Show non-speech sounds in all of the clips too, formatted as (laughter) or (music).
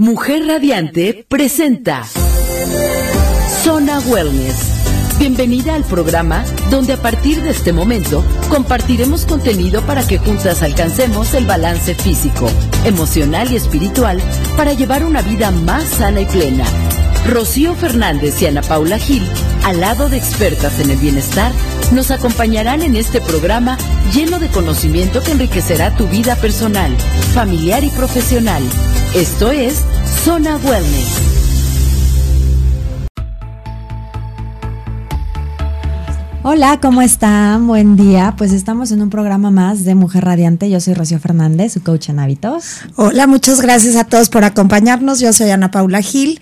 Mujer Radiante presenta Zona Wellness. Bienvenida al programa donde a partir de este momento compartiremos contenido para que juntas alcancemos el balance físico, emocional y espiritual para llevar una vida más sana y plena. Rocío Fernández y Ana Paula Gil, al lado de expertas en el bienestar, nos acompañarán en este programa lleno de conocimiento que enriquecerá tu vida personal, familiar y profesional. Esto es Zona Wellness. Hola, ¿cómo están? Buen día. Pues estamos en un programa más de Mujer Radiante. Yo soy Rocío Fernández, su coach en hábitos. Hola, muchas gracias a todos por acompañarnos. Yo soy Ana Paula Gil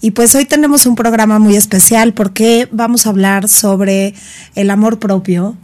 y pues hoy tenemos un programa muy especial porque vamos a hablar sobre el amor propio,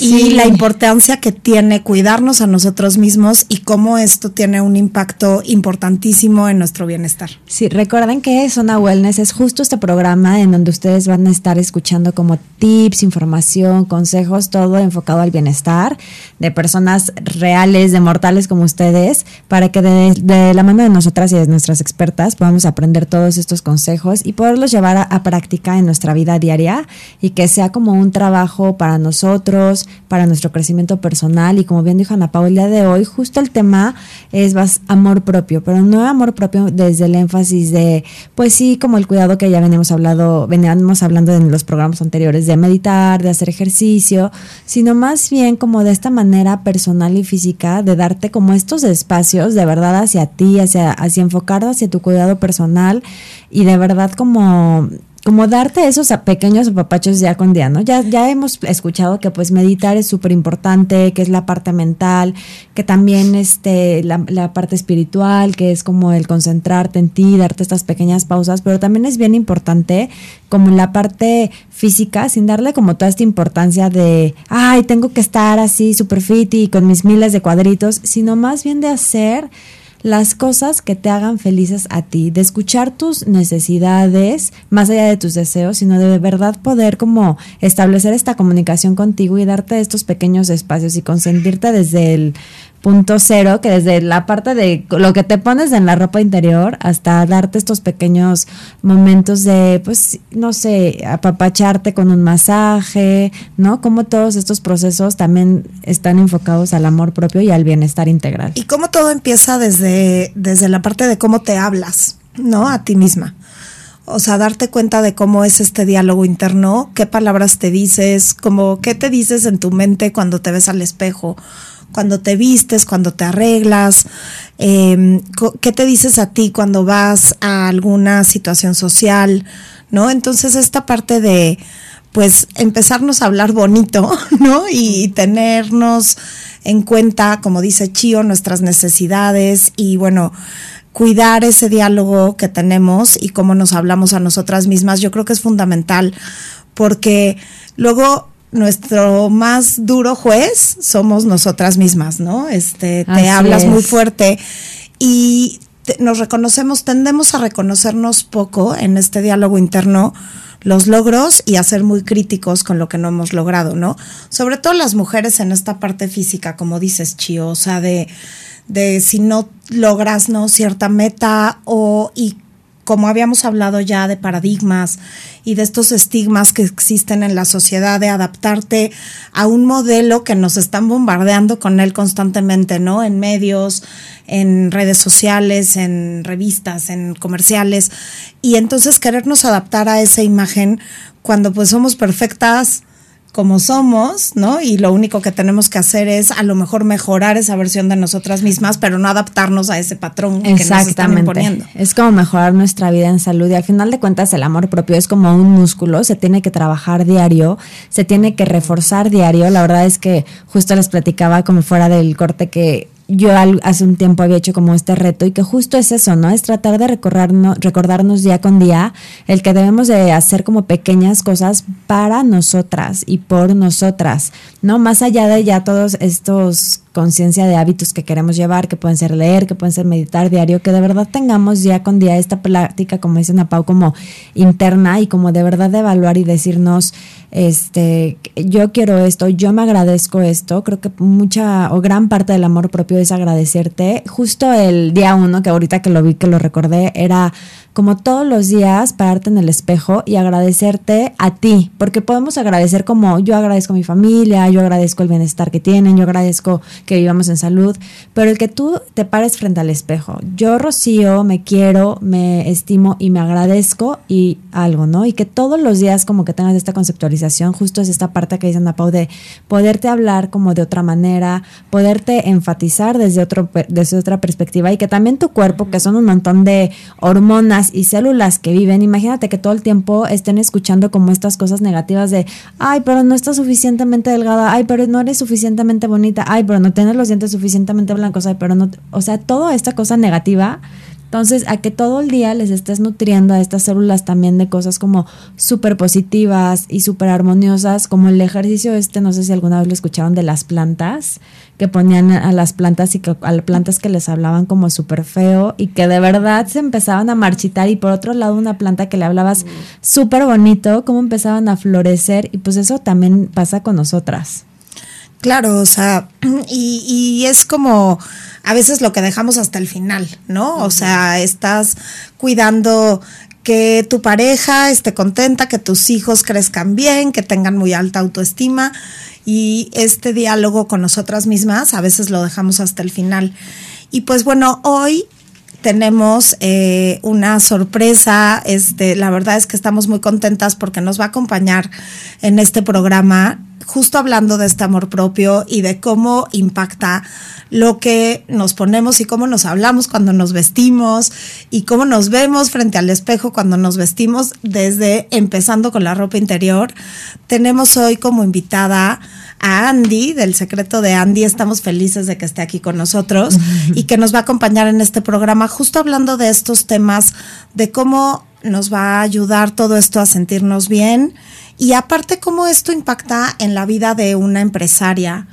y la importancia que tiene cuidarnos a nosotros mismos y cómo esto tiene un impacto importantísimo en nuestro bienestar. Sí, recuerden que Zona Wellness es justo este programa en donde ustedes van a estar escuchando como tips, información, consejos, todo enfocado al bienestar de personas reales, de mortales como ustedes, para que de, la mano de nosotras y de nuestras expertas podamos aprender todos estos consejos y poderlos llevar a, a práctica en nuestra vida diaria y que sea como un trabajo para nosotros para nuestro crecimiento personal. Y como bien dijo Ana Paula, el día de hoy, justo el tema es más amor propio, pero no amor propio desde el énfasis de, pues sí, como el cuidado que ya venimos hablando, veníamos hablando en los programas anteriores de meditar, de hacer ejercicio, sino más bien como de esta manera personal y física de darte como estos espacios de verdad hacia ti, hacia, hacia enfocar hacia tu cuidado personal y de verdad como como darte esos pequeños apapachos ya con día, ¿no? Ya, ya hemos escuchado que pues meditar es súper importante, que es la parte mental, que también este, la, la, parte espiritual, que es como el concentrarte en ti, darte estas pequeñas pausas, pero también es bien importante como la parte física, sin darle como toda esta importancia de, ay, tengo que estar así súper fit y con mis miles de cuadritos, sino más bien de hacer las cosas que te hagan felices a ti, de escuchar tus necesidades más allá de tus deseos, sino de verdad poder como establecer esta comunicación contigo y darte estos pequeños espacios y consentirte desde el punto cero, que desde la parte de lo que te pones en la ropa interior hasta darte estos pequeños momentos de, pues, no sé, apapacharte con un masaje, ¿no? Como todos estos procesos también están enfocados al amor propio y al bienestar integral. Y cómo todo empieza desde, desde la parte de cómo te hablas, ¿no? A ti misma. O sea, darte cuenta de cómo es este diálogo interno, qué palabras te dices, como qué te dices en tu mente cuando te ves al espejo, cuando te vistes, cuando te arreglas, em, qué te dices a ti cuando vas a alguna situación social, ¿no? Entonces esta parte de, pues, empezarnos a hablar bonito, (laughs) ¿no? Y tenernos en cuenta, como dice Chio, nuestras necesidades y bueno, cuidar ese diálogo que tenemos y cómo nos hablamos a nosotras mismas, yo creo que es fundamental porque luego nuestro más duro juez somos nosotras mismas, ¿no? Este, te hablas muy fuerte y nos reconocemos, tendemos a reconocernos poco en este diálogo interno los logros y a ser muy críticos con lo que no hemos logrado, ¿no? Sobre todo las mujeres en esta parte física, como dices, Chio, o sea, de, de si no logras, ¿no? Cierta meta o y como habíamos hablado ya de paradigmas y de estos estigmas que existen en la sociedad, de adaptarte a un modelo que nos están bombardeando con él constantemente, ¿no? En medios, en redes sociales, en revistas, en comerciales. Y entonces querernos adaptar a esa imagen cuando pues somos perfectas, como somos, ¿no? Y lo único que tenemos que hacer es a lo mejor mejorar esa versión de nosotras mismas, pero no adaptarnos a ese patrón que nos están imponiendo. Es como mejorar nuestra vida en salud y al final de cuentas el amor propio es como un músculo, se tiene que trabajar diario, se tiene que reforzar diario. La verdad es que justo les platicaba como fuera del corte que yo hace un tiempo había hecho como este reto y que justo es eso, ¿no? Es tratar de recordarnos, recordarnos día con día el que debemos de hacer como pequeñas cosas para nosotras y por nosotras, ¿no? Más allá de ya todos estos conciencia de hábitos que queremos llevar, que pueden ser leer, que pueden ser meditar diario, que de verdad tengamos día con día esta plática, como dice Napau, como interna y como de verdad de evaluar y decirnos, este, yo quiero esto, yo me agradezco esto, creo que mucha o gran parte del amor propio es agradecerte. Justo el día uno, que ahorita que lo vi, que lo recordé, era como todos los días pararte en el espejo y agradecerte a ti, porque podemos agradecer como yo agradezco a mi familia, yo agradezco el bienestar que tienen, yo agradezco que vivamos en salud, pero el que tú te pares frente al espejo, yo Rocío me quiero, me estimo y me agradezco y algo, ¿no? Y que todos los días como que tengas esta conceptualización, justo es esta parte que dice Ana Pau de poderte hablar como de otra manera, poderte enfatizar desde, otro, desde otra perspectiva y que también tu cuerpo, que son un montón de hormonas y células que viven, imagínate que todo el tiempo estén escuchando como estas cosas negativas de, ay, pero no estás suficientemente delgada, ay, pero no eres suficientemente bonita, ay, pero no tienes los dientes suficientemente blancos, ay, pero no, o sea, toda esta cosa negativa entonces, a que todo el día les estés nutriendo a estas células también de cosas como súper positivas y súper armoniosas, como el ejercicio este, no sé si alguna vez lo escucharon de las plantas, que ponían a las plantas y que a las plantas que les hablaban como súper feo y que de verdad se empezaban a marchitar y por otro lado una planta que le hablabas súper bonito, cómo empezaban a florecer y pues eso también pasa con nosotras. Claro, o sea, (clears throat) y, y es como a veces lo que dejamos hasta el final, ¿no? O sea, estás cuidando que tu pareja esté contenta, que tus hijos crezcan bien, que tengan muy alta autoestima y este diálogo con nosotras mismas a veces lo dejamos hasta el final. Y pues bueno, hoy tenemos eh, una sorpresa. Este, la verdad es que estamos muy contentas porque nos va a acompañar en este programa, justo hablando de este amor propio y de cómo impacta lo que nos ponemos y cómo nos hablamos cuando nos vestimos y cómo nos vemos frente al espejo cuando nos vestimos, desde empezando con la ropa interior. Tenemos hoy como invitada a Andy del secreto de Andy. Estamos felices de que esté aquí con nosotros y que nos va a acompañar en este programa, justo hablando de estos temas, de cómo nos va a ayudar todo esto a sentirnos bien y aparte cómo esto impacta en la vida de una empresaria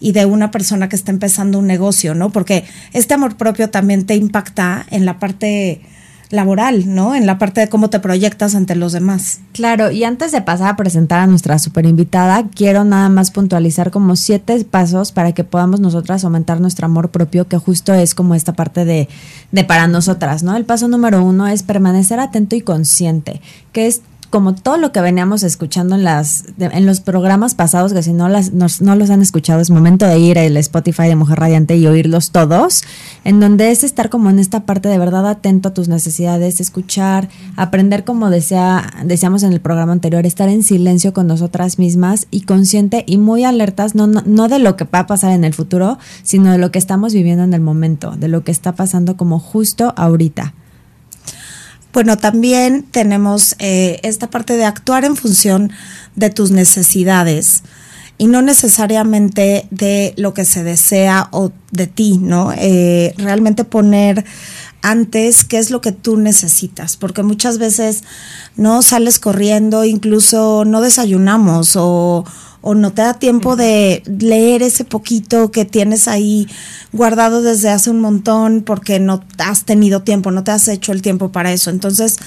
y de una persona que está empezando un negocio, ¿no? Porque este amor propio también te impacta en la parte laboral, ¿no? En la parte de cómo te proyectas ante los demás. Claro, y antes de pasar a presentar a nuestra super invitada, quiero nada más puntualizar como siete pasos para que podamos nosotras aumentar nuestro amor propio, que justo es como esta parte de, de para nosotras, ¿no? El paso número uno es permanecer atento y consciente, que es como todo lo que veníamos escuchando en las en los programas pasados, que si no las no los han escuchado, es momento de ir al Spotify de Mujer Radiante y oírlos todos, en donde es estar como en esta parte de verdad atento a tus necesidades, escuchar, aprender como decía, decíamos en el programa anterior, estar en silencio con nosotras mismas y consciente y muy alertas, no, no, no de lo que va a pasar en el futuro, sino de lo que estamos viviendo en el momento, de lo que está pasando como justo ahorita. Bueno, también tenemos eh, esta parte de actuar en función de tus necesidades y no necesariamente de lo que se desea o de ti, ¿no? Eh, realmente poner antes qué es lo que tú necesitas, porque muchas veces no sales corriendo, incluso no desayunamos o, o no te da tiempo de leer ese poquito que tienes ahí guardado desde hace un montón porque no has tenido tiempo, no te has hecho el tiempo para eso. Entonces,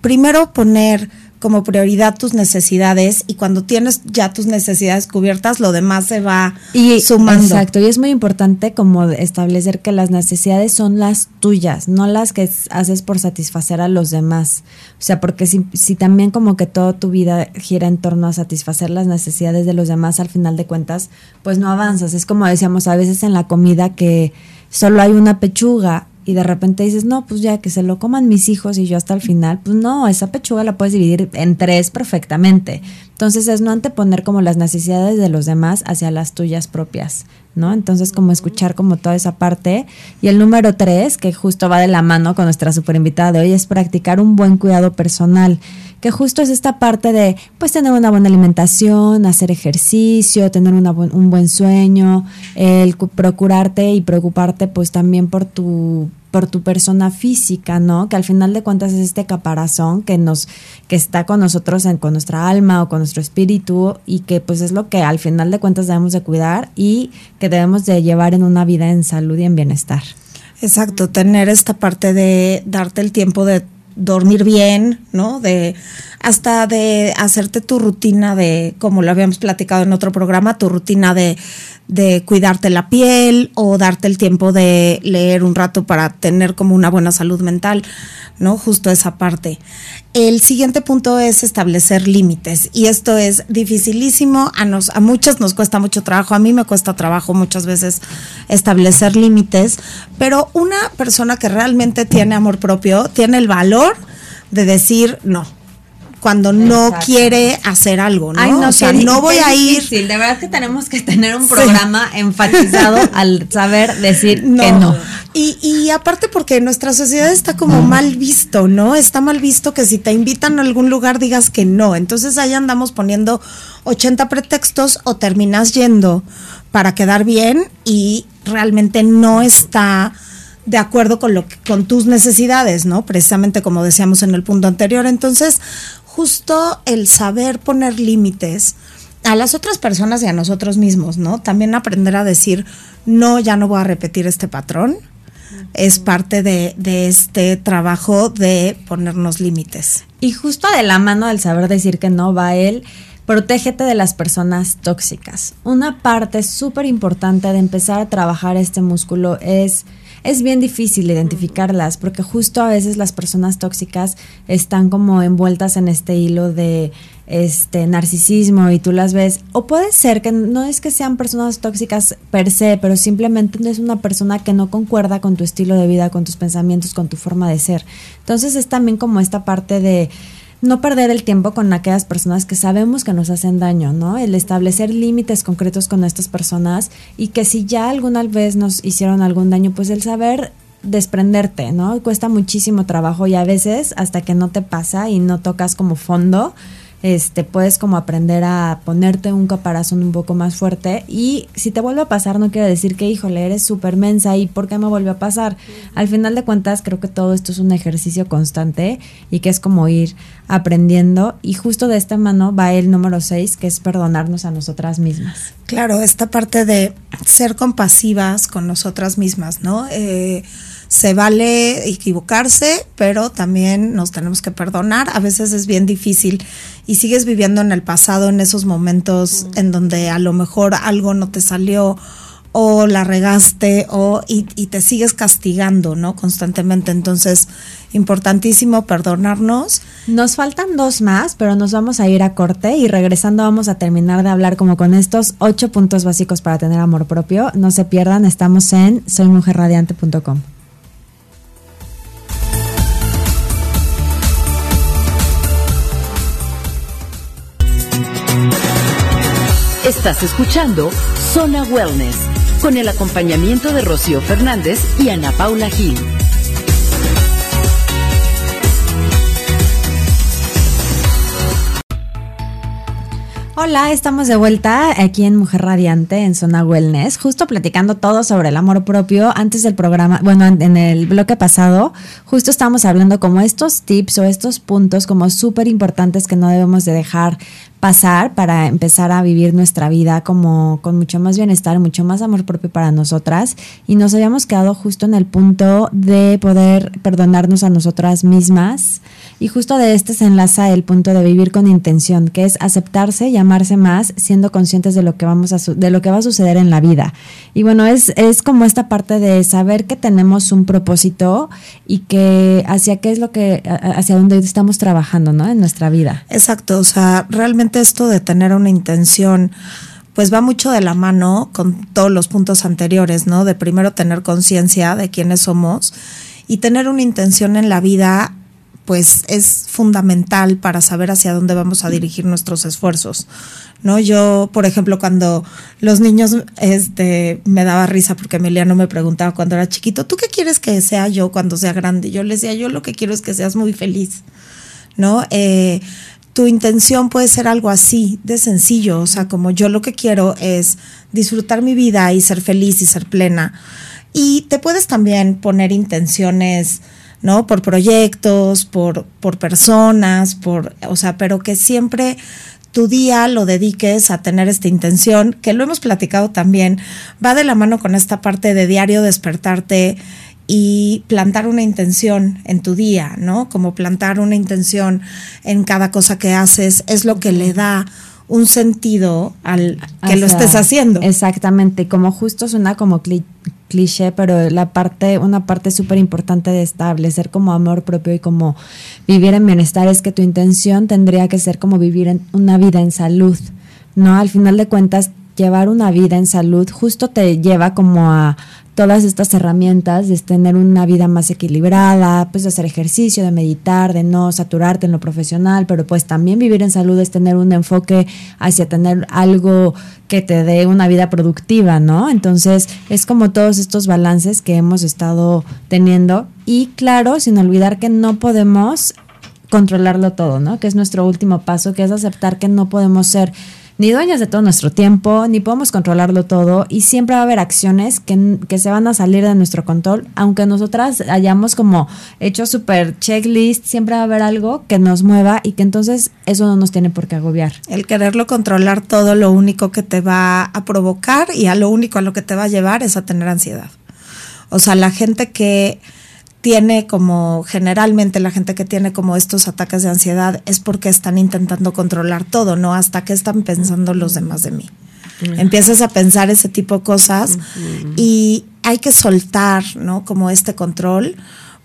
primero poner como prioridad tus necesidades y cuando tienes ya tus necesidades cubiertas, lo demás se va y, sumando. Exacto, y es muy importante como establecer que las necesidades son las tuyas, no las que haces por satisfacer a los demás. O sea, porque si, si también como que toda tu vida gira en torno a satisfacer las necesidades de los demás, al final de cuentas, pues no avanzas. Es como decíamos a veces en la comida que solo hay una pechuga y de repente dices, no, pues ya que se lo coman mis hijos y yo hasta el final, pues no, esa pechuga la puedes dividir en tres perfectamente. Entonces es no anteponer como las necesidades de los demás hacia las tuyas propias, ¿no? Entonces como escuchar como toda esa parte. Y el número tres, que justo va de la mano con nuestra super invitada de hoy, es practicar un buen cuidado personal que justo es esta parte de pues tener una buena alimentación, hacer ejercicio, tener un buen sueño, el procurarte y preocuparte pues también por tu por tu persona física, ¿no? Que al final de cuentas es este caparazón que nos, que está con nosotros, en, con nuestra alma o con nuestro espíritu y que pues es lo que al final de cuentas debemos de cuidar y que debemos de llevar en una vida en salud y en bienestar. Exacto, tener esta parte de darte el tiempo de dormir bien, ¿no? De hasta de hacerte tu rutina de, como lo habíamos platicado en otro programa, tu rutina de, de cuidarte la piel o darte el tiempo de leer un rato para tener como una buena salud mental, ¿no? Justo esa parte. El siguiente punto es establecer límites y esto es dificilísimo, a, nos, a muchas nos cuesta mucho trabajo, a mí me cuesta trabajo muchas veces establecer límites, pero una persona que realmente tiene amor propio tiene el valor de decir no cuando no quiere hacer algo, ¿no? no, o sea, no voy a ir. Difícil. De verdad que tenemos que tener un programa (laughs) enfatizado al saber decir que no. Y, y aparte porque nuestra sociedad está como mal visto, ¿no? Está mal visto que si te invitan a algún lugar digas que no. Entonces ahí andamos poniendo 80 pretextos o terminas yendo para quedar bien y realmente no está de acuerdo con lo que, con tus necesidades, ¿no? Precisamente como decíamos en el punto anterior. Entonces, justo el saber poner límites a las otras personas y a nosotros mismos, ¿no? También aprender a decir, no, ya no voy a repetir este patrón. Es parte de, de este trabajo de ponernos límites. Y justo de la mano del saber decir que no va él, protégete de las personas tóxicas. Una parte súper importante de empezar a trabajar este músculo es es bien difícil identificarlas porque justo a veces las personas tóxicas están como envueltas en este hilo de este narcisismo y tú las ves o puede ser que no es que sean personas tóxicas per se, pero simplemente no es una persona que no concuerda con tu estilo de vida, con tus pensamientos, con tu forma de ser. Entonces es también como esta parte de no perder el tiempo con aquellas personas que sabemos que nos hacen daño, ¿no? El establecer límites concretos con estas personas y que si ya alguna vez nos hicieron algún daño, pues el saber desprenderte, ¿no? Cuesta muchísimo trabajo y a veces hasta que no te pasa y no tocas como fondo, este, puedes como aprender a ponerte un caparazón un poco más fuerte y si te vuelve a pasar no quiere decir que, híjole, eres súper mensa y ¿por qué me vuelve a pasar? Al final de cuentas creo que todo esto es un ejercicio constante y que es como ir aprendiendo y justo de esta mano va el número 6 que es perdonarnos a nosotras mismas. Claro, esta parte de ser compasivas con nosotras mismas, ¿no? Eh, se vale equivocarse, pero también nos tenemos que perdonar. A veces es bien difícil y sigues viviendo en el pasado, en esos momentos en donde a lo mejor algo no te salió o la regaste o y, y, te sigues castigando, ¿no? Constantemente. Entonces, importantísimo perdonarnos. Nos faltan dos más, pero nos vamos a ir a corte y regresando vamos a terminar de hablar como con estos ocho puntos básicos para tener amor propio. No se pierdan, estamos en soymujerradiante.com. Estás escuchando Zona Wellness con el acompañamiento de Rocío Fernández y Ana Paula Gil. Hola, estamos de vuelta aquí en Mujer Radiante en Zona Wellness, justo platicando todo sobre el amor propio. Antes del programa, bueno, en el bloque pasado, justo estábamos hablando como estos tips o estos puntos como súper importantes que no debemos de dejar pasar para empezar a vivir nuestra vida como con mucho más bienestar, mucho más amor propio para nosotras y nos habíamos quedado justo en el punto de poder perdonarnos a nosotras mismas y justo de este se enlaza el punto de vivir con intención, que es aceptarse y amarse más siendo conscientes de lo que vamos a de lo que va a suceder en la vida. Y bueno, es es como esta parte de saber que tenemos un propósito y que hacia qué es lo que hacia dónde estamos trabajando, ¿no? En nuestra vida. Exacto, o sea, realmente esto de tener una intención, pues va mucho de la mano con todos los puntos anteriores, ¿no? De primero tener conciencia de quiénes somos y tener una intención en la vida, pues es fundamental para saber hacia dónde vamos a dirigir nuestros esfuerzos. ¿no? Yo, por ejemplo, cuando los niños, este, me daba risa porque Emiliano me preguntaba cuando era chiquito, ¿tú qué quieres que sea yo cuando sea grande? Yo le decía, yo lo que quiero es que seas muy feliz, ¿no? Eh, tu intención puede ser algo así, de sencillo, o sea, como yo lo que quiero es disfrutar mi vida y ser feliz y ser plena. Y te puedes también poner intenciones, ¿no? Por proyectos, por, por personas, por, o sea, pero que siempre tu día lo dediques a tener esta intención, que lo hemos platicado también, va de la mano con esta parte de diario despertarte y plantar una intención en tu día, ¿no? Como plantar una intención en cada cosa que haces es lo que le da un sentido al que lo estés haciendo. Exactamente, como justo suena como cliché, pero la parte, una parte súper importante de establecer como amor propio y como vivir en bienestar es que tu intención tendría que ser como vivir en una vida en salud, ¿no? Al final de cuentas, llevar una vida en salud justo te lleva como a todas estas herramientas de tener una vida más equilibrada, pues hacer ejercicio, de meditar, de no saturarte en lo profesional, pero pues también vivir en salud es tener un enfoque hacia tener algo que te dé una vida productiva, ¿no? Entonces es como todos estos balances que hemos estado teniendo y claro, sin olvidar que no podemos controlarlo todo, ¿no? Que es nuestro último paso, que es aceptar que no podemos ser ni dueñas de todo nuestro tiempo, ni podemos controlarlo todo y siempre va a haber acciones que, que se van a salir de nuestro control, aunque nosotras hayamos como hecho super checklist, siempre va a haber algo que nos mueva y que entonces eso no nos tiene por qué agobiar. El quererlo controlar todo, lo único que te va a provocar y a lo único a lo que te va a llevar es a tener ansiedad. O sea, la gente que tiene como generalmente la gente que tiene como estos ataques de ansiedad es porque están intentando controlar todo, ¿no? Hasta que están pensando los demás de mí. Empiezas a pensar ese tipo de cosas y hay que soltar, ¿no? Como este control,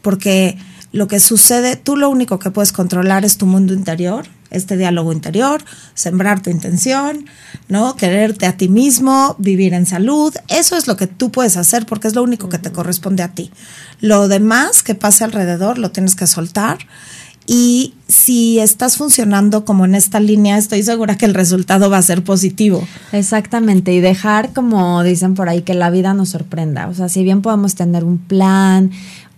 porque lo que sucede, tú lo único que puedes controlar es tu mundo interior este diálogo interior, sembrar tu intención, ¿no? Quererte a ti mismo, vivir en salud, eso es lo que tú puedes hacer porque es lo único que te corresponde a ti. Lo demás que pase alrededor lo tienes que soltar y si estás funcionando como en esta línea, estoy segura que el resultado va a ser positivo. Exactamente, y dejar, como dicen por ahí, que la vida nos sorprenda. O sea, si bien podemos tener un plan,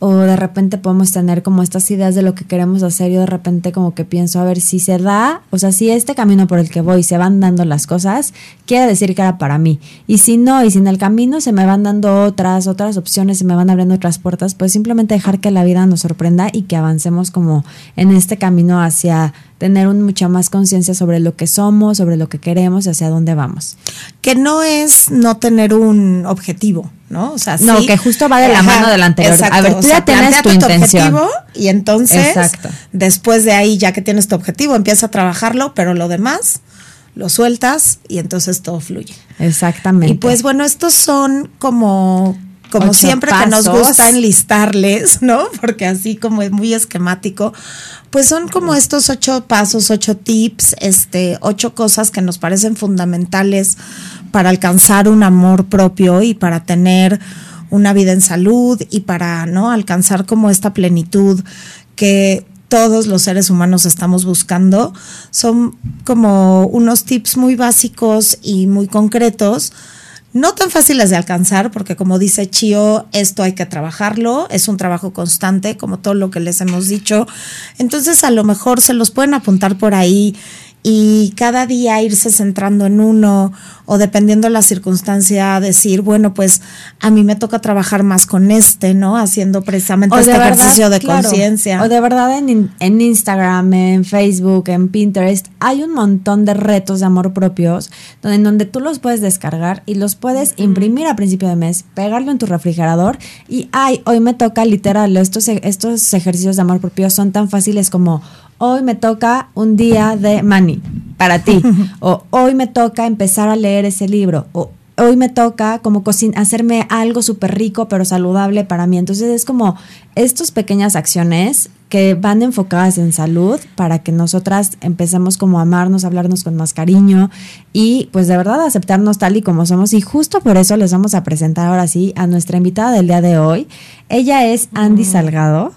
o de repente podemos tener como estas ideas de lo que queremos hacer y de repente como que pienso a ver si se da, o sea, si este camino por el que voy se van dando las cosas, quiere decir que era para mí. Y si no, y si en el camino se me van dando otras, otras opciones, se me van abriendo otras puertas, pues simplemente dejar que la vida nos sorprenda y que avancemos como en este camino hacia tener un, mucha más conciencia sobre lo que somos, sobre lo que queremos y hacia dónde vamos. Que no es no tener un objetivo, ¿no? O sea, no, que justo va de la mano del anterior. a ver, tú ya tienes tu, intención. objetivo y entonces, después de ahí, ya que tienes tu objetivo, empieza a trabajarlo, pero lo demás lo sueltas y entonces todo fluye. Exactamente. Y pues bueno, estos son como como siempre que nos gusta enlistarles, (laughs) ¿no? Porque así como es muy esquemático, pues son como estos ocho pasos, ocho tips, este, ocho cosas que nos parecen fundamentales para alcanzar un amor propio y para tener una vida en salud y para, ¿no? Alcanzar como esta plenitud que todos los seres humanos estamos buscando. Son como unos tips muy básicos y muy concretos no tan fáciles de alcanzar, porque como dice Chio, esto hay que trabajarlo, es un trabajo constante, como todo lo que les hemos dicho. Entonces, a lo mejor se los pueden apuntar por ahí y cada día irse centrando en uno o dependiendo de la circunstancia decir, bueno, pues a mí me toca trabajar más con este, ¿no? Haciendo precisamente este ejercicio de conciencia. O de verdad en, en, Instagram, en Facebook, en Pinterest, hay un montón de retos de amor propios donde, en donde tú los puedes descargar y los puedes imprimir a principio de mes, pegarlo en tu refrigerador y, ay, hoy me toca literal, estos, estos ejercicios de amor propio son tan fáciles como hoy me toca un día de money para ti, (laughs) o hoy me toca empezar a leer ese libro, o hoy me toca como hacerme algo súper rico pero saludable para mí. Entonces es como estas pequeñas acciones que van enfocadas en salud para que nosotras empecemos como a amarnos, a hablarnos con más cariño y pues de verdad aceptarnos tal y como somos. Y justo por eso les vamos a presentar ahora sí a nuestra invitada del día de hoy. Ella es Andy Salgado.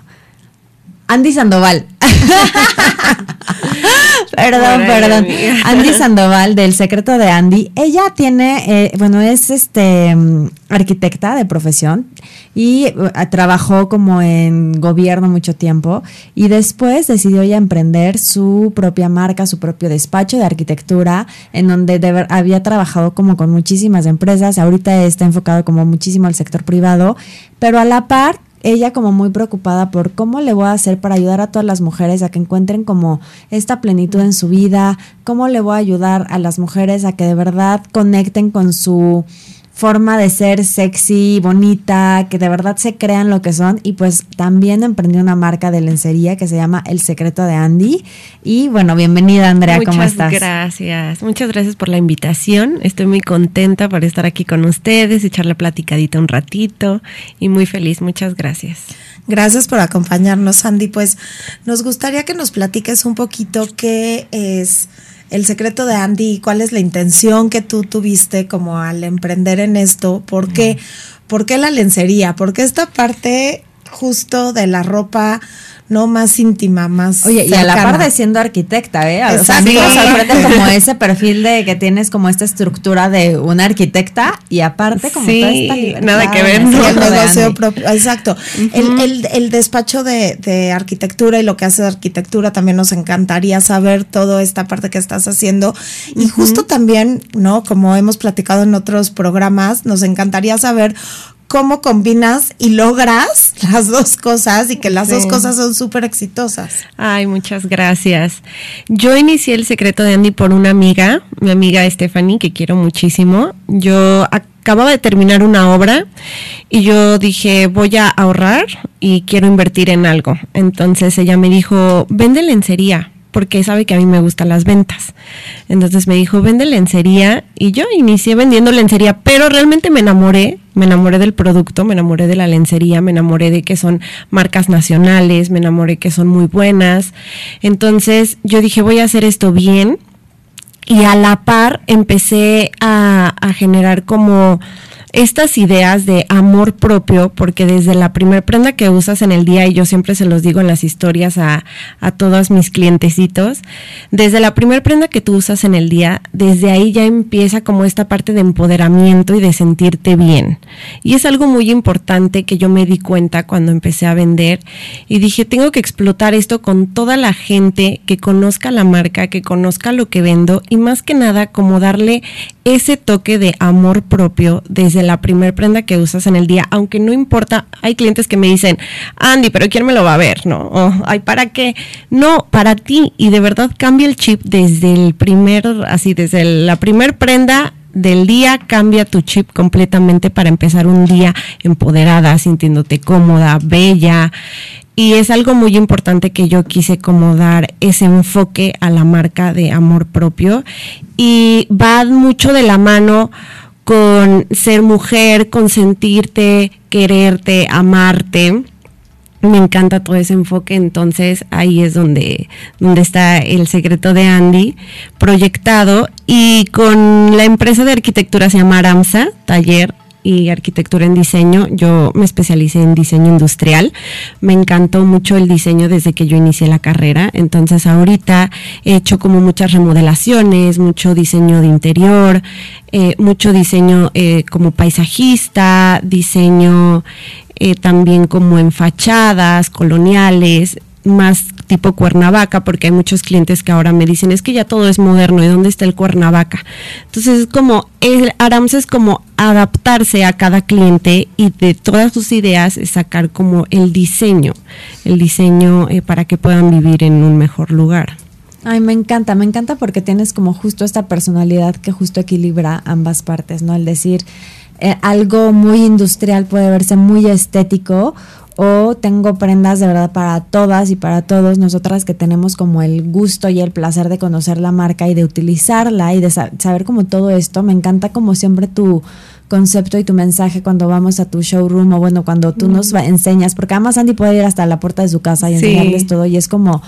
Andy Sandoval. (laughs) perdón, perdón. Andy Sandoval del Secreto de Andy. Ella tiene, eh, bueno, es este mm, arquitecta de profesión y eh, trabajó como en gobierno mucho tiempo y después decidió ya emprender su propia marca, su propio despacho de arquitectura en donde había trabajado como con muchísimas empresas. Ahorita está enfocado como muchísimo al sector privado, pero a la par ella como muy preocupada por cómo le voy a hacer para ayudar a todas las mujeres a que encuentren como esta plenitud en su vida, cómo le voy a ayudar a las mujeres a que de verdad conecten con su forma de ser sexy, bonita, que de verdad se crean lo que son. Y pues también emprendió una marca de lencería que se llama El Secreto de Andy. Y bueno, bienvenida Andrea, ¿cómo estás? Muchas gracias, muchas gracias por la invitación. Estoy muy contenta por estar aquí con ustedes, echarle platicadita un ratito y muy feliz. Muchas gracias. Gracias por acompañarnos, Andy. Pues nos gustaría que nos platiques un poquito qué es el secreto de Andy, cuál es la intención que tú tuviste como al emprender en esto, por qué, por qué la lencería, porque esta parte justo de la ropa no más íntima, más. Oye, y a la par de siendo arquitecta, ¿eh? O sea, me sorprende como ese perfil de que tienes como esta estructura de una arquitecta y aparte como toda esta libertad. Nada que ver, el negocio propio. Exacto. el, el, despacho de, de, arquitectura y lo que hace de arquitectura también nos encantaría saber toda esta parte que estás haciendo. Y justo también, ¿no? Como hemos platicado en otros programas, nos encantaría saber cómo combinas y logras (laughs) las dos cosas y que las dos cosas son súper exitosas. Ay, muchas gracias. Yo inicié el secreto de Andy por una amiga, mi amiga Stephanie, que quiero muchísimo. Yo acababa de terminar una obra y yo dije, voy a ahorrar y quiero invertir en algo. Entonces ella me dijo, vende lencería porque sabe que a mí me gustan las ventas. Entonces me dijo, vende lencería y yo inicié vendiendo lencería, pero realmente me enamoré, me enamoré del producto, me enamoré de la lencería, me enamoré de que son marcas nacionales, me enamoré que son muy buenas. Entonces yo dije, voy a hacer esto bien y a la par empecé a, a generar como estas ideas de amor propio, porque desde la primer prenda que usas en el día, y yo siempre se los digo en las historias a, a todos mis clientecitos, desde la primer prenda que tú usas en el día, desde ahí ya empieza como esta parte de empoderamiento y de sentirte bien. Y es algo muy importante que yo me di cuenta cuando empecé a vender y dije, tengo que explotar esto con toda la gente que conozca la marca, que conozca lo que vendo y más que nada como darle ese toque de amor propio desde la primer prenda que usas en el día, aunque no importa, hay clientes que me dicen, Andy, pero ¿quién me lo va a ver? ¿No? ay, ¿para qué? No, para ti. Y de verdad cambia el chip desde el primer, así, desde la primer prenda del día cambia tu chip completamente para empezar un día empoderada, sintiéndote cómoda, bella. Y es algo muy importante que yo quise como dar ese enfoque a la marca de amor propio. Y va mucho de la mano con ser mujer, con sentirte, quererte, amarte. Me encanta todo ese enfoque, entonces ahí es donde, donde está el secreto de Andy proyectado. Y con la empresa de arquitectura se llama Aramsa, taller y arquitectura en diseño. Yo me especialicé en diseño industrial. Me encantó mucho el diseño desde que yo inicié la carrera. Entonces ahorita he hecho como muchas remodelaciones, mucho diseño de interior, eh, mucho diseño eh, como paisajista, diseño eh, también como en fachadas coloniales más tipo Cuernavaca, porque hay muchos clientes que ahora me dicen, es que ya todo es moderno, ¿y dónde está el Cuernavaca? Entonces es como, el Arams es como adaptarse a cada cliente y de todas sus ideas es sacar como el diseño, el diseño eh, para que puedan vivir en un mejor lugar. Ay, me encanta, me encanta porque tienes como justo esta personalidad que justo equilibra ambas partes, ¿no? El decir, eh, algo muy industrial puede verse muy estético o tengo prendas de verdad para todas y para todos nosotras que tenemos como el gusto y el placer de conocer la marca y de utilizarla y de saber como todo esto. Me encanta como siempre tu concepto y tu mensaje cuando vamos a tu showroom o bueno, cuando tú nos enseñas, porque además Andy puede ir hasta la puerta de su casa y enseñarles todo y es como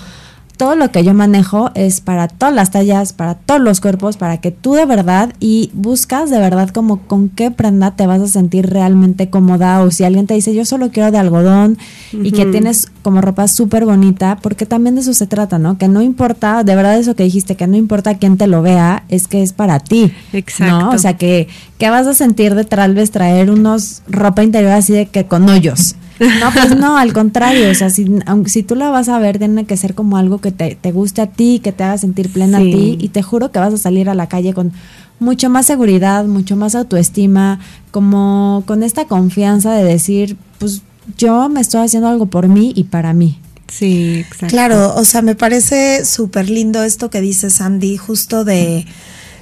todo lo que yo manejo es para todas las tallas, para todos los cuerpos, para que tú de verdad y buscas de verdad como con qué prenda te vas a sentir realmente cómoda o si alguien te dice yo solo quiero de algodón y que tienes como ropa súper bonita, porque también de eso se trata, ¿no? Que no importa, de verdad eso que dijiste, que no importa quién te lo vea, es que es para ti. Exacto. ¿no? O sea, que, que vas a sentir de tal vez traer unos ropa interior así de que con hoyos. No, pues no, al contrario, o sea, si, aunque, si tú la vas a ver, tiene que ser como algo que te, te guste a ti, que te haga sentir plena Sí. a ti, y te juro que vas a salir a la calle con mucho más seguridad, mucho más autoestima, como con esta confianza de decir, pues yo me estoy haciendo algo por mí y para mí. Sí, exacto. Claro, o sea, me parece súper lindo esto que dice Sandy, justo de,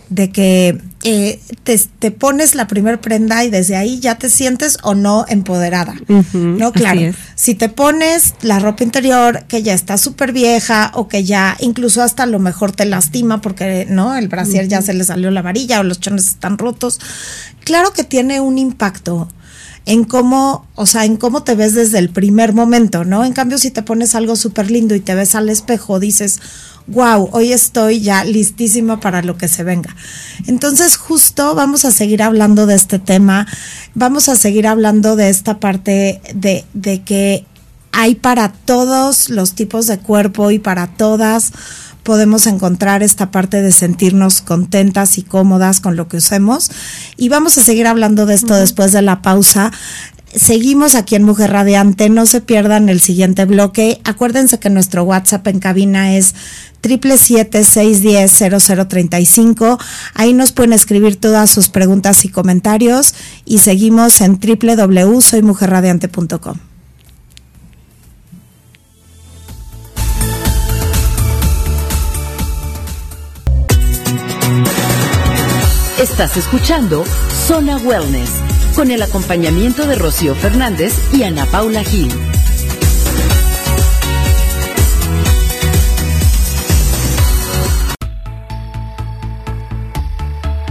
de que eh, te, te pones la primer prenda y desde ahí ya te sientes o no empoderada. No, claro. Si te pones la ropa interior que ya está súper vieja o que ya incluso hasta a lo mejor te lastima porque no el brasier ya se le salió la varilla o los chones están rotos, claro que tiene un impacto en cómo, o sea, en cómo te ves desde el primer momento, ¿no? En cambio, si te pones algo súper lindo y te ves al espejo, dices, wow, hoy estoy ya listísima para lo que se venga. Entonces, justo vamos a seguir hablando de este tema, vamos a seguir hablando de esta parte de, de que hay para todos los tipos de cuerpo y para todas podemos encontrar esta parte de sentirnos contentas y cómodas con lo que usemos. Y vamos a seguir hablando de esto después de la pausa. Seguimos aquí en Mujer Radiante, no se pierdan el siguiente bloque. Acuérdense que nuestro WhatsApp en cabina es 777-610-0035. Ahí nos pueden escribir todas sus preguntas y comentarios y seguimos en www.soymujerradiante.com. Estás escuchando Zona Wellness con el acompañamiento de Rocío Fernández y Ana Paula Gil.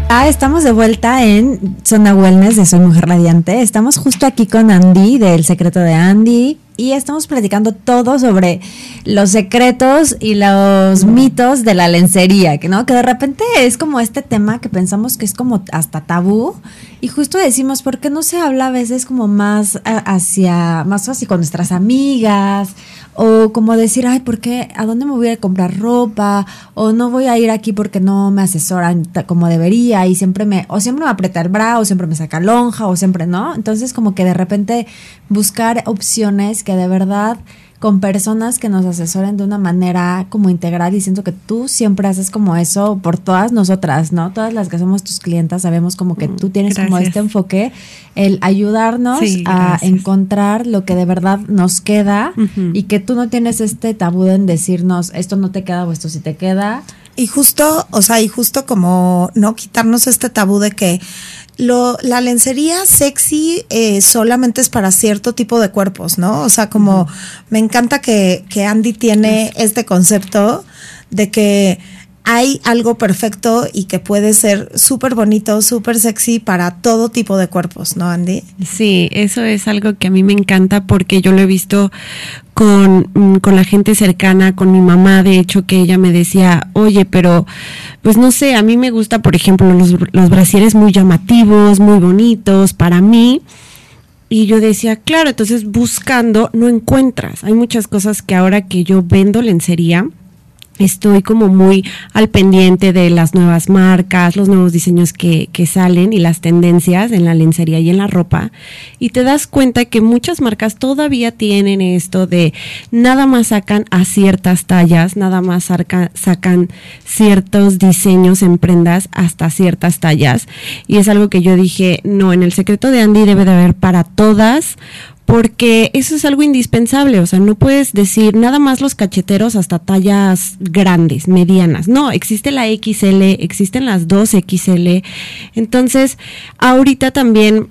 Ah, estamos de vuelta en Zona Wellness de Soy Mujer Radiante. Estamos justo aquí con Andy del Secreto de Andy y estamos platicando todo sobre los secretos y los mitos de la lencería, que no, que de repente es como este tema que pensamos que es como hasta tabú y justo decimos, ¿por qué no se habla a veces como más hacia más así con nuestras amigas o como decir, ay, ¿por qué? ¿A dónde me voy a comprar ropa? O no voy a ir aquí porque no me asesoran como debería y siempre me, o siempre me aprieta el bra, o siempre me saca lonja, o siempre no. Entonces como que de repente buscar opciones que de verdad con personas que nos asesoren de una manera como integral y siento que tú siempre haces como eso por todas nosotras, ¿no? Todas las que somos tus clientas sabemos como que tú tienes como este enfoque, el ayudarnos Sí, a gracias. encontrar lo que de verdad nos queda y que tú no tienes este tabú en decirnos esto no te queda o esto sí te queda. Y justo, o sea, y justo como no quitarnos este tabú de que lo, la lencería sexy eh, solamente es para cierto tipo de cuerpos, ¿no? O sea, como me encanta que, que Andy tiene este concepto de que hay algo perfecto y que puede ser súper bonito, súper sexy para todo tipo de cuerpos, ¿no, Andy? Sí, eso es algo que a mí me encanta porque yo lo he visto con, mm, con la gente cercana, con mi mamá, de hecho, que ella me decía, oye, pero pues no sé, a mí me gusta, por ejemplo, los, los brasieres muy llamativos, muy bonitos para mí. Y yo decía, claro, entonces buscando no encuentras. Hay muchas cosas que ahora que yo vendo lencería, estoy como muy al pendiente de las nuevas marcas, los nuevos diseños que, que salen y las tendencias en la lencería y en la ropa. Y te das cuenta que muchas marcas todavía tienen esto de nada más sacan a ciertas tallas, nada más saca- sacan ciertos diseños en prendas hasta ciertas tallas. Y es algo que yo dije, no, en el secreto de Andy debe de haber para todas porque eso es algo indispensable, o sea, no puedes decir nada más los cacheteros hasta tallas grandes, medianas. No, existe la XL, existen las 2XL. Entonces, ahorita también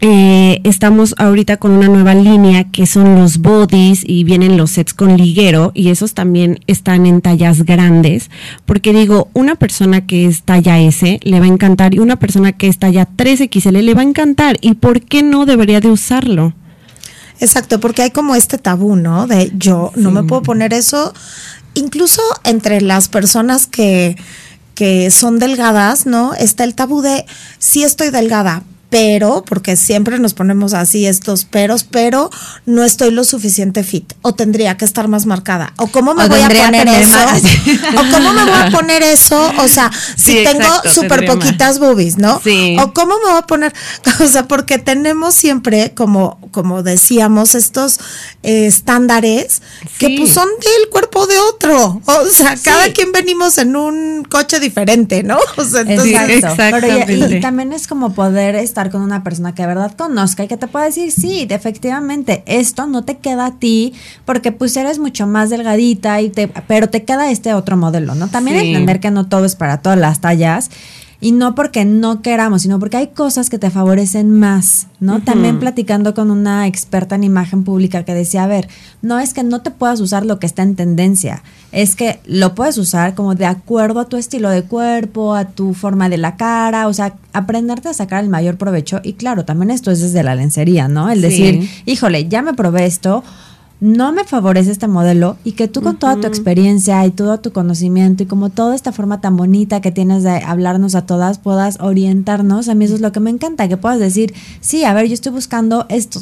eh, estamos ahorita con una nueva línea que son los bodies y vienen los sets con liguero y esos también están en tallas grandes porque digo, una persona que es talla S le va a encantar y una persona que es talla 3XL le va a encantar y ¿por qué no debería de usarlo? Exacto, porque hay como este tabú, ¿no? De yo no me puedo poner eso incluso entre las personas que, que son delgadas, ¿no? Está el tabú de sí estoy delgada, pero, porque siempre nos ponemos así estos peros, pero no estoy lo suficiente fit, o tendría que estar más marcada, o cómo me O voy a poner eso, más. (laughs) o cómo me voy a poner eso, o sea, si Sí, tengo súper tendría más. poquitas boobies, ¿no? Sí. O cómo me voy a poner, (laughs) o sea, porque tenemos siempre, como, como decíamos, estos eh, estándares que pues son del cuerpo de otro, o sea, cada quien venimos en un coche diferente, ¿no? (laughs) O sea, entonces, Exacto. Pero y- y, también es como poder estar con una persona que de verdad conozca y que te pueda decir, sí, efectivamente, esto no te queda a ti porque pues eres mucho más delgadita, y te, pero te queda este otro modelo, ¿no? También Sí. entender que no todo es para todas las tallas. Y no porque no queramos, sino porque hay cosas que te favorecen más, ¿no? También platicando con una experta en imagen pública que decía, a ver, no es que no te puedas usar lo que está en tendencia, es que lo puedes usar como de acuerdo a tu estilo de cuerpo, a tu forma de la cara, o sea, aprenderte a sacar el mayor provecho. Y claro, también esto es desde la lencería, ¿no? El Sí. decir, híjole, ya me probé esto, no me favorece este modelo y que tú con toda tu experiencia y todo tu conocimiento y como toda esta forma tan bonita que tienes de hablarnos a todas puedas orientarnos, a mí eso es lo que me encanta, que puedas decir, sí, a ver, yo estoy buscando esto,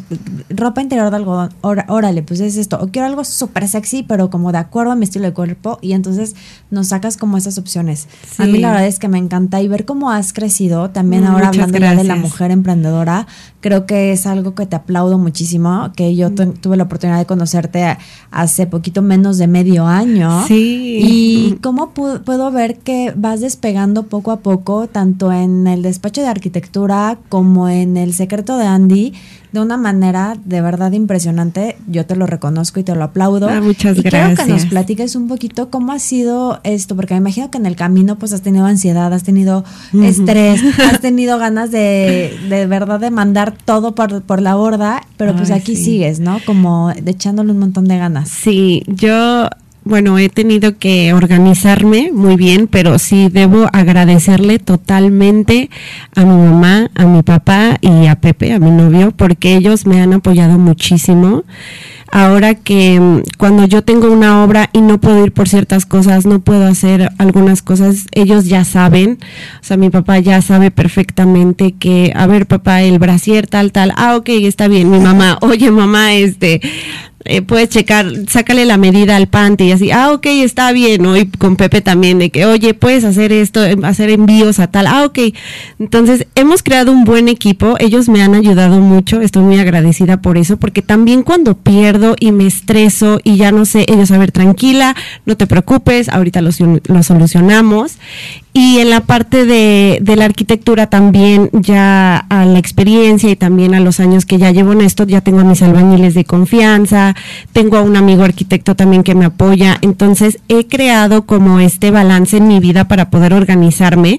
ropa interior de algodón, órale, pues es esto, o quiero algo súper sexy, pero como de acuerdo a mi estilo de cuerpo y entonces nos sacas como esas opciones. A mí Sí. la verdad es que me encanta y ver cómo has crecido, también ahora Muchas hablando ya de la mujer emprendedora, creo que es algo que te aplaudo muchísimo, que yo tu- tuve la oportunidad de conocerte hace poquito menos de medio año. Sí. Y cómo pu- puedo ver que vas despegando poco a poco, tanto en el despacho de arquitectura como en el secreto de Andy, de una manera de verdad impresionante. Yo te lo reconozco y te lo aplaudo. Ah, muchas y quiero que nos gracias. platiques un poquito cómo ha sido esto, porque me imagino que en el camino pues has tenido ansiedad, has tenido estrés, (laughs) has tenido ganas de de verdad de mandar todo por, por la borda, pero pues aquí sí. sigues, ¿no? Como de echándole un montón de ganas. Sí, yo, bueno, he tenido que organizarme muy bien, pero sí debo agradecerle totalmente a mi mamá, a mi papá y a Pepe, a mi novio, porque ellos me han apoyado muchísimo. Ahora que mm, cuando yo tengo una obra y no puedo ir por ciertas cosas, no puedo hacer algunas cosas, ellos ya saben, o sea, mi papá ya sabe perfectamente que, a ver, papá, el brasier tal, tal, ah, ok, está bien, mi mamá, oye, mamá, este, eh, puedes checar, sácale la medida al panty y así, ah, ok, está bien, ¿no? Y con Pepe también, de que, oye, puedes hacer esto, em, hacer envíos a tal, ah, ok. Entonces, hemos creado un buen equipo, ellos me han ayudado mucho, estoy muy agradecida por eso, porque también cuando pierdo y me estreso y ya no sé, ellos, a ver, tranquila, no te preocupes, ahorita lo, lo solucionamos. Y en la parte de, de la arquitectura también ya a la experiencia y también a los años que ya llevo en esto, ya tengo a mis albañiles de confianza, tengo a un amigo arquitecto también que me apoya, entonces he creado como este balance en mi vida para poder organizarme,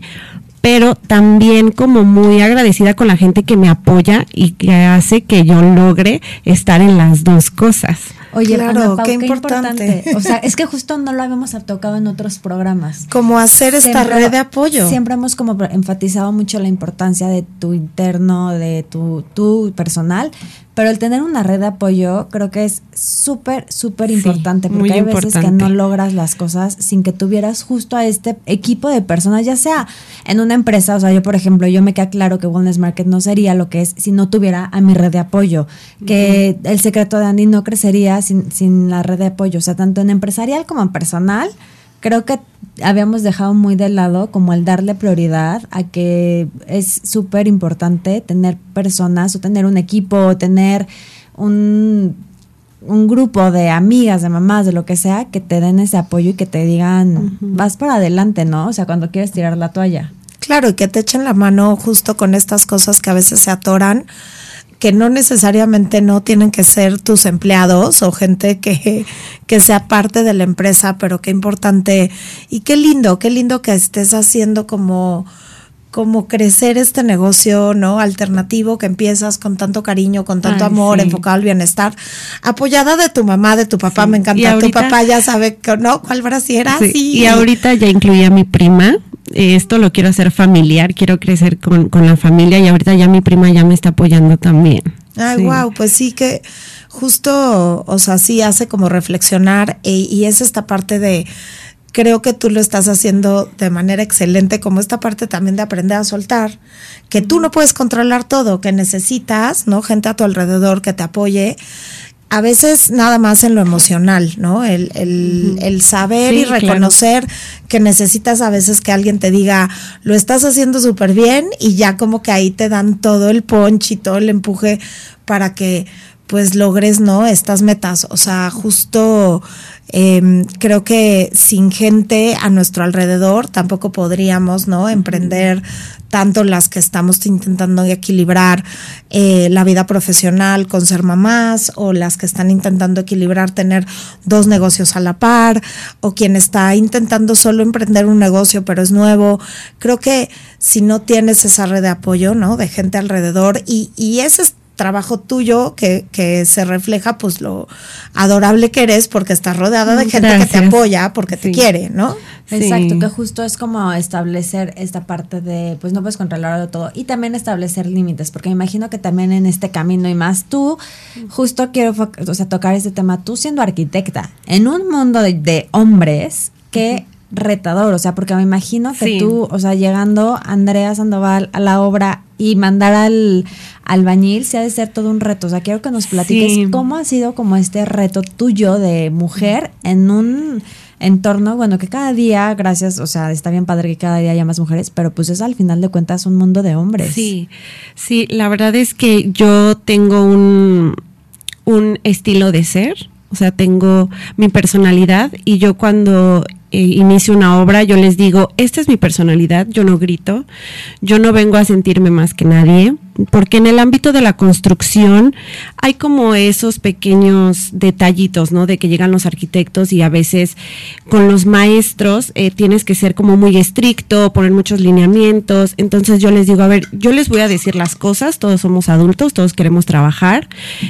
pero también como muy agradecida con la gente que me apoya y que hace que yo logre estar en las dos cosas. Oye, Claro, Ana Pau, qué qué, importante. importante. O sea, (laughs) es que justo no lo habíamos tocado en otros programas. como hacer esta Siempre- red de apoyo. Siempre hemos como enfatizado mucho la importancia de tu interno, de tu, tu personal, pero el tener una red de apoyo creo que es súper, súper Sí, importante, porque hay veces que no logras las cosas sin que tuvieras justo a este equipo de personas, ya sea en una empresa, o sea, yo por ejemplo, yo me queda claro que Wellness Market no sería lo que es si no tuviera a mi red de apoyo, que el secreto de Andy no crecería sin, sin la red de apoyo, o sea, tanto en empresarial como en personal, creo que habíamos dejado muy de lado como el darle prioridad a que es súper importante tener personas o tener un equipo o tener un, un grupo de amigas, de mamás, de lo que sea, que te den ese apoyo y que te digan, vas para adelante, ¿no? O sea, cuando quieres tirar la toalla. Claro, y que te echen la mano justo con estas cosas que a veces se atoran, que no necesariamente no tienen que ser tus empleados o gente que, que sea parte de la empresa, pero qué importante y qué lindo, qué lindo que estés haciendo como como crecer este negocio, ¿no? Alternativo que empiezas con tanto cariño, con tanto Ay, amor, sí. enfocado al bienestar, apoyada de tu mamá, de tu papá, Sí. me encanta. Tu papá ya sabe que no, cuál brasiera, Sí, sí. Y ahorita ya incluí a mi prima. Eh, Esto lo quiero hacer familiar, quiero crecer con, con la familia y ahorita ya mi prima ya me está apoyando también. Ay, wow, pues sí que justo, o sea, sí hace como reflexionar e- y es esta parte de, creo que tú lo estás haciendo de manera excelente, como esta parte también de aprender a soltar, que tú no puedes controlar todo, que necesitas, ¿no? Gente a tu alrededor que te apoye. A veces nada más en lo emocional, ¿no? El, el, el saber Sí, y claro. reconocer que necesitas a veces que alguien te diga, lo estás haciendo súper bien y ya como que ahí te dan todo el punch y todo el empuje para que pues logres, ¿no? Estas metas. O sea, justo eh, creo que sin gente a nuestro alrededor tampoco podríamos, ¿no? Emprender tanto las que estamos intentando equilibrar eh, la vida profesional con ser mamás o las que están intentando equilibrar tener dos negocios a la par o quien está intentando solo emprender un negocio pero es nuevo. Creo que si no tienes esa red de apoyo, ¿no? De gente alrededor y, y ese es trabajo tuyo que, que se refleja pues lo adorable que eres porque estás rodeada de gente que te apoya porque te quiere, ¿no? Exacto, Sí. que justo es como establecer esta parte de, pues no puedes controlarlo todo y también establecer límites, porque me imagino que también en este camino y más tú, justo quiero o sea, tocar este tema, tú siendo arquitecta, en un mundo de, de hombres, qué retador, o sea, porque me imagino que Sí. tú, o sea, llegando Andrea Sandoval a la obra y mandar al albañil, se ha de ser todo un reto, o sea, quiero que nos platiques Sí. cómo ha sido como este reto tuyo de mujer en un entorno, bueno, que cada día, gracias, o sea, está bien padre que cada día haya más mujeres, pero pues es al final de cuentas un mundo de hombres. Sí, sí, la verdad es que yo tengo un, un estilo de ser, o sea, tengo mi personalidad y yo cuando eh, inicio una obra, yo les digo, esta es mi personalidad, yo no grito, yo no vengo a sentirme más que nadie, porque en el ámbito de la construcción hay como esos pequeños detallitos, ¿no? De que llegan los arquitectos y a veces con los maestros eh, tienes que ser como muy estricto, poner muchos lineamientos. Entonces yo les digo, a ver, yo les voy a decir las cosas, todos somos adultos, todos queremos trabajar.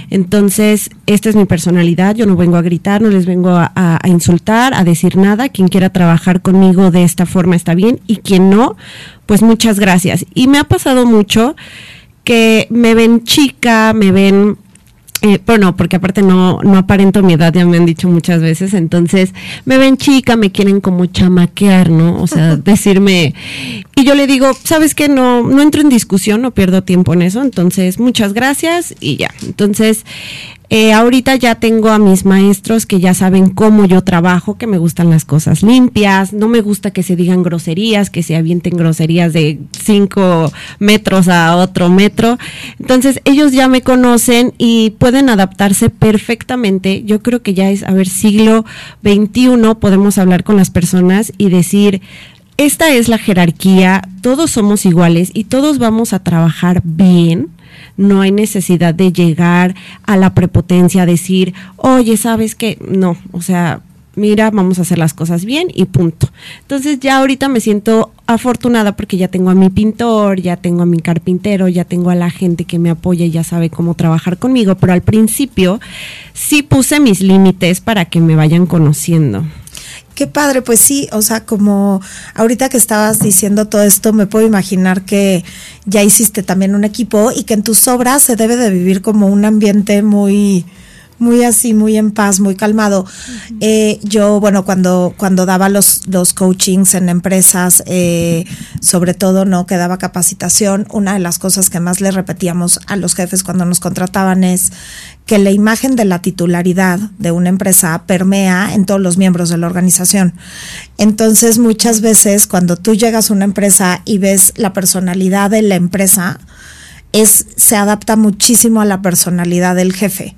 Entonces, esta es mi personalidad, yo no vengo a gritar, no les vengo a, a- a insultar, a decir nada. Quien quiera trabajar conmigo de esta forma está bien y quien no, pues muchas gracias. Y me ha pasado mucho que me ven chica, me ven eh, bueno, porque aparte no, no aparento mi edad, ya me han dicho muchas veces, entonces me ven chica, me quieren como chamaquear, ¿no? O sea, (laughs) decirme, y yo le digo, ¿sabes qué? No, no entro en discusión, no pierdo tiempo en eso, entonces muchas gracias y ya. Entonces, eh, ahorita ya tengo a mis maestros que ya saben cómo yo trabajo, que me gustan las cosas limpias, no me gusta que se digan groserías, que se avienten groserías de cinco metros a otro metro. Entonces ellos ya me conocen y pueden adaptarse perfectamente. Yo creo que ya es, a ver, siglo XXI podemos hablar con las personas y decir, esta es la jerarquía, todos somos iguales y todos vamos a trabajar bien. No hay necesidad de llegar a la prepotencia, decir, oye, ¿sabes qué? No, o sea, mira, vamos a hacer las cosas bien y punto. Entonces ya ahorita me siento afortunada porque ya tengo a mi pintor, ya tengo a mi carpintero, ya tengo a la gente que me apoya y ya sabe cómo trabajar conmigo, pero al principio sí puse mis límites para que me vayan conociendo. Qué padre, pues sí, o sea, como ahorita que estabas diciendo todo esto, me puedo imaginar que ya hiciste también un equipo y que en tus obras se debe de vivir como un ambiente muy, muy así, muy en paz, muy calmado. Eh, yo, bueno, cuando, cuando daba los, los coachings en empresas, eh, sobre todo, ¿no? Que daba capacitación, una de las cosas que más le repetíamos a los jefes cuando nos contrataban es que la imagen de la titularidad de una empresa permea en todos los miembros de la organización. Entonces, muchas veces cuando tú llegas a una empresa y ves la personalidad de la empresa, es, se adapta muchísimo a la personalidad del jefe.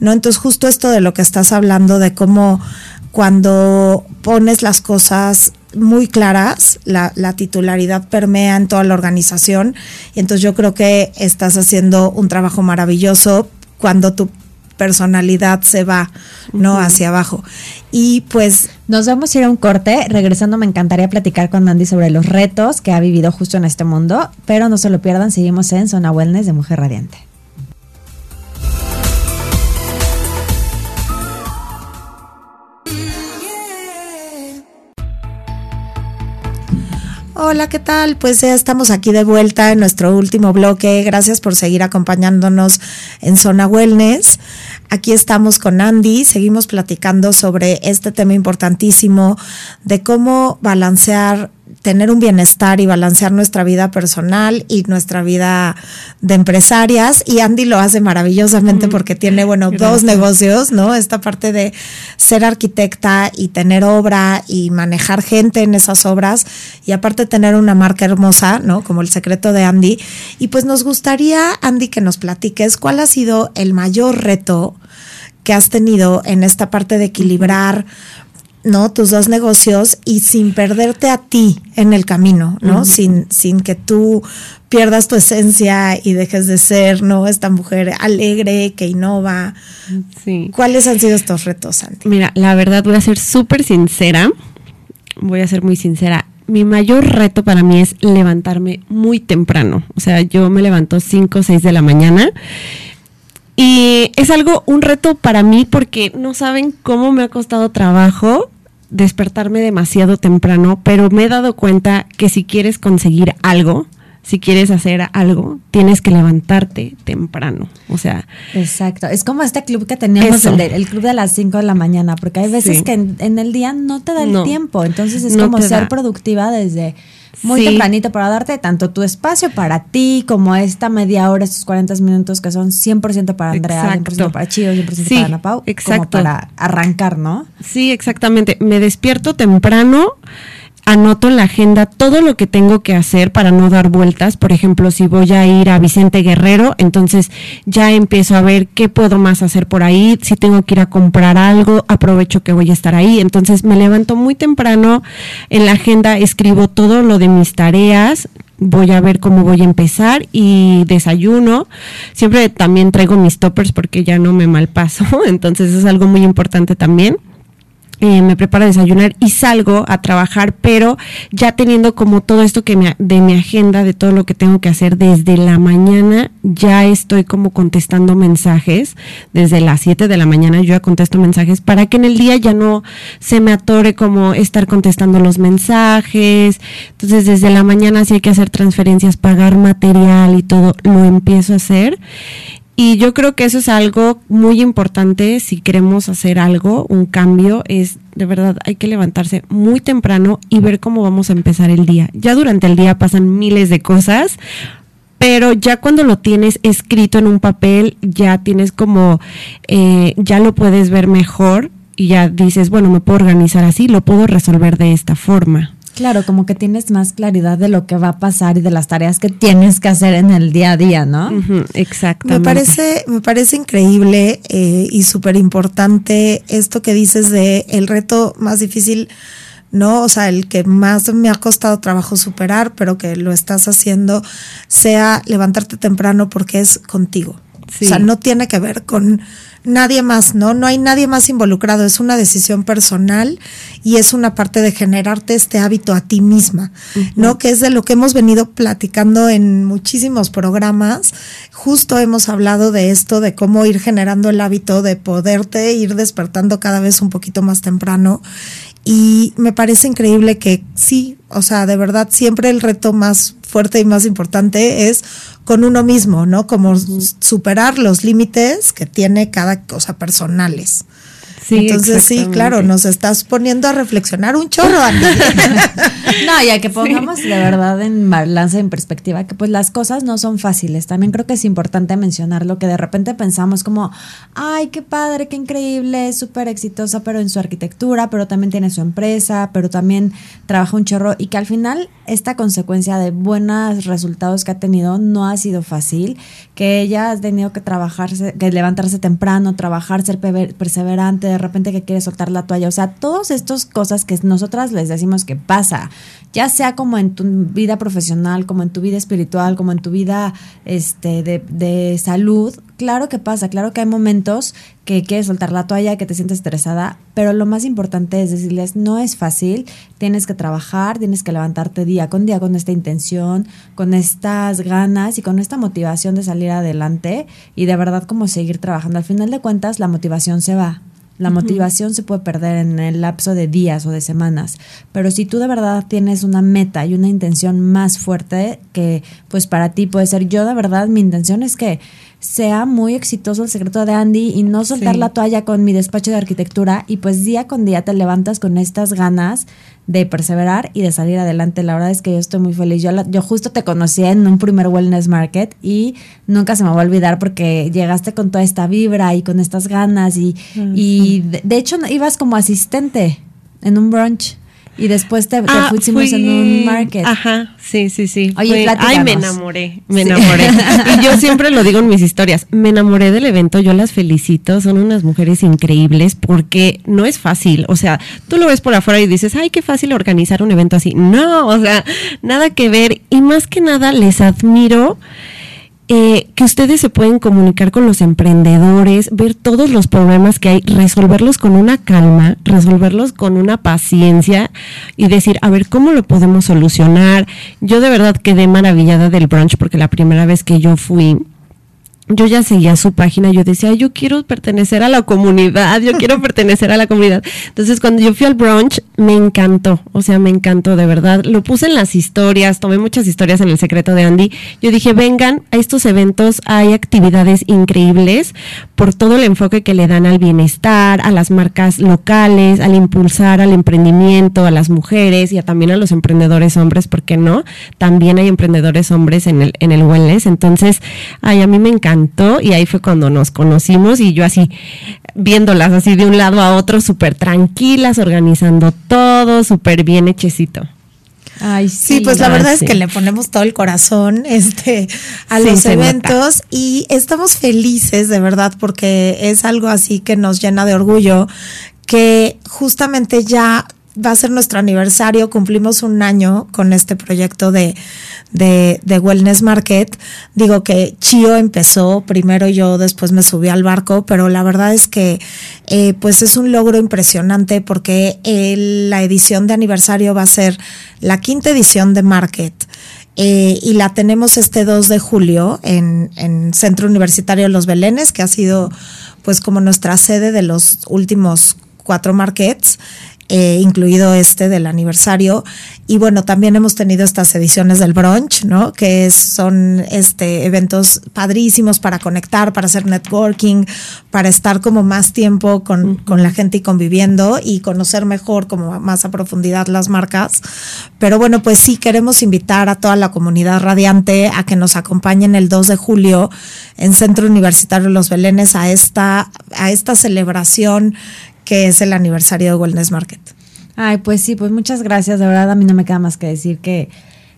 ¿no? Entonces, justo esto de lo que estás hablando, de cómo cuando pones las cosas muy claras, la, la, titularidad permea en toda la organización. Y entonces yo creo que estás haciendo un trabajo maravilloso cuando tu personalidad se va, ¿no? Uh -huh. Hacia abajo. Y pues... Nos vamos a ir a un corte. Regresando me encantaría platicar con Andy sobre los retos que ha vivido justo en este mundo, pero no se lo pierdan, seguimos en Zona Wellness de Mujer Radiante. Hola, ¿qué tal? Pues ya estamos aquí de vuelta en nuestro último bloque. Gracias por seguir acompañándonos en Zona Wellness. Aquí estamos con Andy, seguimos platicando sobre este tema importantísimo de cómo balancear tener un bienestar y balancear nuestra vida personal y nuestra vida de empresarias. Y Andy lo hace maravillosamente porque tiene, bueno, dos negocios, ¿no? Esta parte de ser arquitecta y tener obra y manejar gente en esas obras y aparte tener una marca hermosa, ¿no? Como el secreto de Andy. Y pues nos gustaría, Andy, que nos platiques cuál ha sido el mayor reto que has tenido en esta parte de equilibrar ¿no? Tus dos negocios y sin perderte a ti en el camino, ¿no? sin, sin que tú pierdas tu esencia y dejes de ser, ¿no? Esta mujer alegre que innova. Sí. ¿Cuáles han sido estos retos, Santi? Mira, la verdad voy a ser súper sincera. Voy a ser muy sincera. Mi mayor reto para mí es levantarme muy temprano. O sea, yo me levanto 5 o 6 de la mañana. Y es algo, un reto para mí porque no saben cómo me ha costado trabajo despertarme demasiado temprano, pero me he dado cuenta que si quieres conseguir algo, si quieres hacer algo, tienes que levantarte temprano. O sea. Exacto. Es como este club que teníamos, el, el, club de las 5 de la mañana, porque hay veces que en, el día no te da el tiempo. Entonces es como ser productiva desde muy tempranito para darte tanto tu espacio para ti como esta media hora, estos 40 minutos que son 100% para Andrea, 100% para Chio, 100% para Ana Pau, exacto. como para arrancar, ¿no? Sí, exactamente. Me despierto temprano anoto en la agenda todo lo que tengo que hacer para no dar vueltas. Por ejemplo, si voy a ir a Vicente Guerrero, entonces ya empiezo a ver qué puedo más hacer por ahí. Si tengo que ir a comprar algo, aprovecho que voy a estar ahí. Entonces me levanto muy temprano en la agenda, escribo todo lo de mis tareas, voy a ver cómo voy a empezar y desayuno. Siempre también traigo mis toppers porque ya no me malpaso, (laughs) entonces es algo muy importante también. Eh, me preparo a desayunar y salgo a trabajar, pero ya teniendo como todo esto que me, de mi agenda, de todo lo que tengo que hacer desde la mañana, ya estoy como contestando mensajes, desde las 7 de la mañana yo ya contesto mensajes para que en el día ya no se me atore como estar contestando los mensajes, entonces desde la mañana si hay que hacer transferencias, pagar material y todo, lo empiezo a hacer y yo creo que eso es algo muy importante si queremos hacer algo, un cambio, es de verdad hay que levantarse muy temprano y ver cómo vamos a empezar el día. Ya durante el día pasan miles de cosas, pero ya cuando lo tienes escrito en un papel, ya tienes como, eh, ya lo puedes ver mejor y ya dices, bueno, me puedo organizar así, lo puedo resolver de esta forma. Claro, como que tienes más claridad de lo que va a pasar y de las tareas que tienes que hacer en el día a día, ¿no? exactamente. Me parece, me parece increíble eh, y súper importante esto que dices de el reto más difícil, ¿no? O sea, el que más me ha costado trabajo superar, pero que lo estás haciendo, sea levantarte temprano porque es contigo. O sea, no tiene que ver con nadie más, ¿no? No hay nadie más involucrado, es una decisión personal y es una parte de generarte este hábito a ti misma, ¿no? Que es de lo que hemos venido platicando en muchísimos programas. Justo hemos hablado de esto, de cómo ir generando el hábito de poderte ir despertando cada vez un poquito más temprano y me parece increíble que sí, o sea, de verdad siempre el reto más fuerte y más importante es con uno mismo, ¿no? Como superar los límites que tiene cada cosa personales. Entonces sí, claro, nos estás poniendo a reflexionar un chorro, (laughs) no, ya que pongamos de verdad en balanza, en perspectiva, que pues las cosas no son fáciles. También creo que es importante mencionar lo que de repente pensamos como, ay, qué padre, qué increíble, es súper exitosa, pero en su arquitectura, pero también tiene su empresa, pero también trabaja un chorro y que al final esta consecuencia de buenos resultados que ha tenido no ha sido fácil, que ella ha tenido que trabajarse, que levantarse temprano, trabajar, ser perseverante, de repente que quiere soltar la toalla, o sea, todas estas cosas que nosotras les decimos que pasa, ya sea como en tu vida profesional, como en tu vida espiritual, como en tu vida este, de, de salud, claro que pasa, claro que hay momentos que quieres soltar la toalla, que te sientes estresada, pero lo más importante es decirles, no es fácil, tienes que trabajar, tienes que levantarte día con día con esta intención, con estas ganas y con esta motivación de salir adelante y de verdad como seguir trabajando. Al final de cuentas, la motivación se va. La motivación se puede perder en el lapso de días o de semanas, pero si tú de verdad tienes una meta y una intención más fuerte que pues para ti puede ser yo de verdad mi intención es que sea muy exitoso el secreto de Andy y no soltar Sí. la toalla con mi despacho de arquitectura y pues día con día te levantas con estas ganas de perseverar y de salir adelante. La verdad es que yo estoy muy feliz. Yo, la- yo justo te conocí en un primer Wellness Market y nunca se me va a olvidar porque llegaste con toda esta vibra y con estas ganas y, y de, de hecho ibas como asistente en un brunch y después te, te Ah, pusimos fui- en un market. Ajá, sí, sí, sí. Oye, Fue- ay, me enamoré, me Sí. enamoré. (laughs) y yo siempre lo digo en mis historias, me enamoré del evento, yo las felicito, son unas mujeres increíbles porque no es fácil, o sea, tú lo ves por afuera y dices, ay, qué fácil organizar un evento así. No, o sea, nada que ver y más que nada les admiro. Eh, que ustedes se pueden comunicar con los emprendedores, ver todos los problemas que hay, resolverlos con una calma, resolverlos con una paciencia y decir, a ver, ¿cómo lo podemos solucionar? Yo de verdad quedé maravillada del brunch porque la primera vez que yo fui, yo ya seguía su página, yo decía, "Ay, yo quiero pertenecer a la comunidad, yo quiero (laughs) pertenecer a la comunidad. Entonces, cuando yo fui al brunch, me encantó, o sea, me encantó, de verdad. Lo puse en las historias, tomé muchas historias en el secreto de Andy. Yo dije, vengan a estos eventos, hay actividades increíbles por todo el enfoque que le dan al bienestar, a las marcas locales, al impulsar al emprendimiento, a las mujeres y a, también a los emprendedores hombres, ¿por qué no? También hay emprendedores hombres en el, en el wellness. Entonces, ay, a mí me encantó y ahí fue cuando nos conocimos y yo así viéndolas así de un lado a otro, súper tranquilas, organizando todo, súper bien hechecito. Ay, Sí, pues la verdad sí. es que le ponemos todo el corazón (laughs) este, a Sí, los nota. eventos y estamos felices de verdad porque es algo así que nos llena de orgullo que justamente ya va a ser nuestro aniversario, cumplimos un año con este proyecto de, de, Wellness Market. Digo que Chio empezó primero yo, después me subí al barco, pero la verdad es que eh, pues es un logro impresionante porque el- la edición de aniversario va a ser la quinta edición de Market. Eh, y la tenemos este 2 de julio en, en Centro Universitario Los Belenes, que ha sido pues como nuestra sede de los últimos cuatro markets, eh, incluido este del aniversario. Y bueno, también hemos tenido estas ediciones del brunch, ¿no? Que son este, eventos padrísimos para conectar, para hacer networking, para estar como más tiempo con, con la gente y conviviendo y conocer mejor como más a profundidad las marcas. Pero bueno, pues sí, queremos invitar a toda la comunidad radiante a que nos acompañen el 2 de julio en Centro Universitario Los Belenes a esta, a esta celebración que es el aniversario de Wellness Market. Ay, pues sí, pues muchas gracias. De verdad, a mí no me queda más que decir que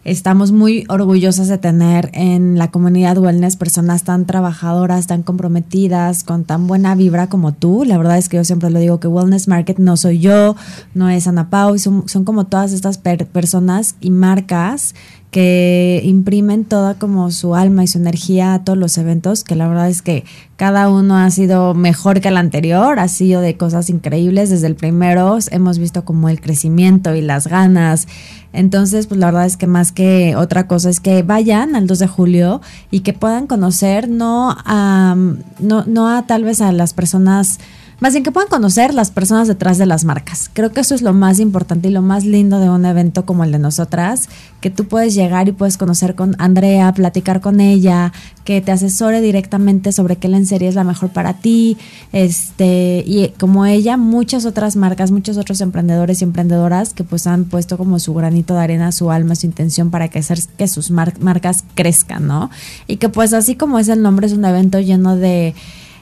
estamos muy orgullosos de tener en la comunidad wellness personas tan trabajadoras, tan comprometidas, con tan buena vibra como tú. La verdad es que yo siempre lo digo que Wellness Market no soy yo, no es Ana Pau, son, son como todas estas per- personas y marcas que imprimen toda como su alma y su energía a todos los eventos, que la verdad es que cada uno ha sido mejor que el anterior, ha sido de cosas increíbles. Desde el primero hemos visto como el crecimiento y las ganas. Entonces, pues la verdad es que más que otra cosa es que vayan al 2 de julio y que puedan conocer no a, no, no a tal vez a las personas más bien que puedan conocer las personas detrás de las marcas. Creo que eso es lo más importante y lo más lindo de un evento como el de nosotras, que tú puedes llegar y puedes conocer con Andrea, platicar con ella, que te asesore directamente sobre qué lencería es la mejor para ti, este, y como ella, muchas otras marcas, muchos otros emprendedores y emprendedoras que pues han puesto como su granito de arena, su alma, su intención para que que sus mar- marcas crezcan, ¿no? Y que pues así como es el nombre, es un evento lleno de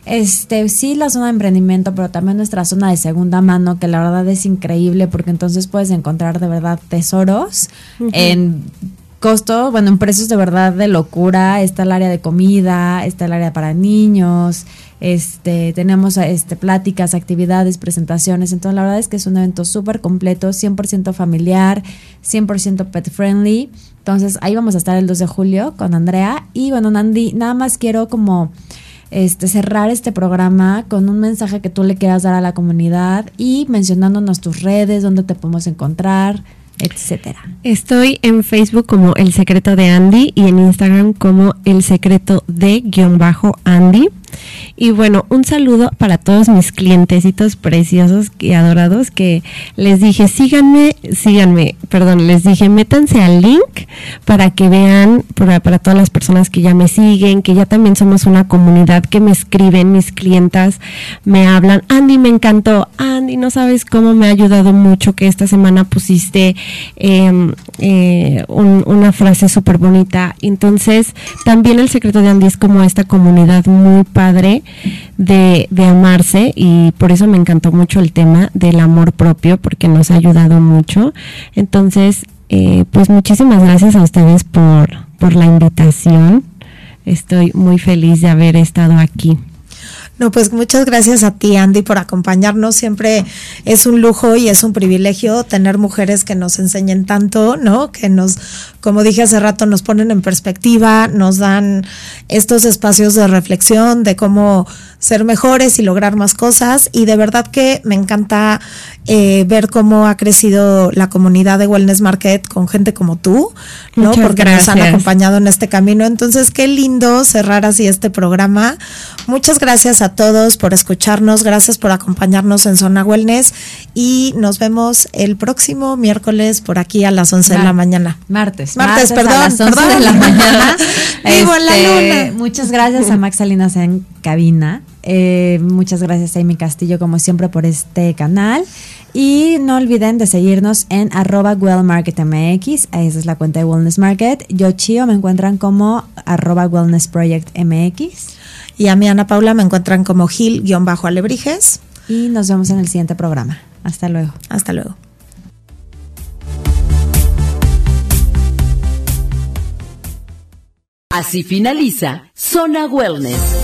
este, sí, la zona de emprendimiento, pero también nuestra zona de segunda mano, que la verdad es increíble porque entonces puedes encontrar de verdad tesoros en costo, bueno, en precios de verdad de locura. Está el área de comida, está el área para niños, este, tenemos este, pláticas, actividades, presentaciones. Entonces, la verdad es que es un evento súper completo, 100% familiar, 100% pet friendly. Entonces, ahí vamos a estar el 2 de julio con Andrea. Y bueno, Nandi, nada más quiero como este, cerrar este programa con un mensaje que tú le quieras dar a la comunidad y mencionándonos tus redes, dónde te podemos encontrar, etcétera. Estoy en Facebook como El Secreto de Andy y en Instagram como El Secreto de guion bajo Andy. Y bueno, un saludo para todos mis clientecitos preciosos y adorados que les dije, síganme, síganme, perdón, les dije, métanse al link para que vean, para, para todas las personas que ya me siguen, que ya también somos una comunidad que me escriben, mis clientas me hablan, Andy, me encantó, Andy, no sabes cómo me ha ayudado mucho que esta semana pusiste em, eh, una frase súper bonita. Entonces, también el secreto de Andy es como esta comunidad muy padre de, de amarse y por eso me encantó mucho el tema del amor propio porque nos ha ayudado mucho. Entonces, eh, pues muchísimas gracias a ustedes por, por la invitación. Estoy muy feliz de haber estado aquí. No, pues muchas gracias a ti, Andy, por acompañarnos. Siempre es un lujo y es un privilegio tener mujeres que nos enseñen tanto, ¿no? Que nos, como dije hace rato, nos ponen en perspectiva, nos dan estos espacios de reflexión de cómo ser mejores y lograr más cosas. Y de verdad que me encanta eh, ver cómo ha crecido la comunidad de Wellness Market con gente como tú, ¿no? Porque nos han acompañado en este camino. Entonces, qué lindo cerrar así este programa. Muchas gracias a todos por escucharnos, gracias por acompañarnos en Zona Wellness y nos vemos el próximo miércoles por aquí a las 11 de la mañana. Martes. Martes, perdón. A las 11 de la mañana. (laughs) Vivo la este, luna. Muchas gracias a Max Salinas en cabina. Eh, muchas gracias a Amy Castillo, como siempre, por este canal. Y no olviden de seguirnos en arroba wellmarketmx, esa es la cuenta de Wellness Market. Yo, Chio, me encuentran como arroba wellness project mx. Y a mi Ana Paula me encuentran como Gil-Alebrijes. Y nos vemos en el siguiente programa. Hasta luego. Hasta luego. Así finaliza Zona Wellness.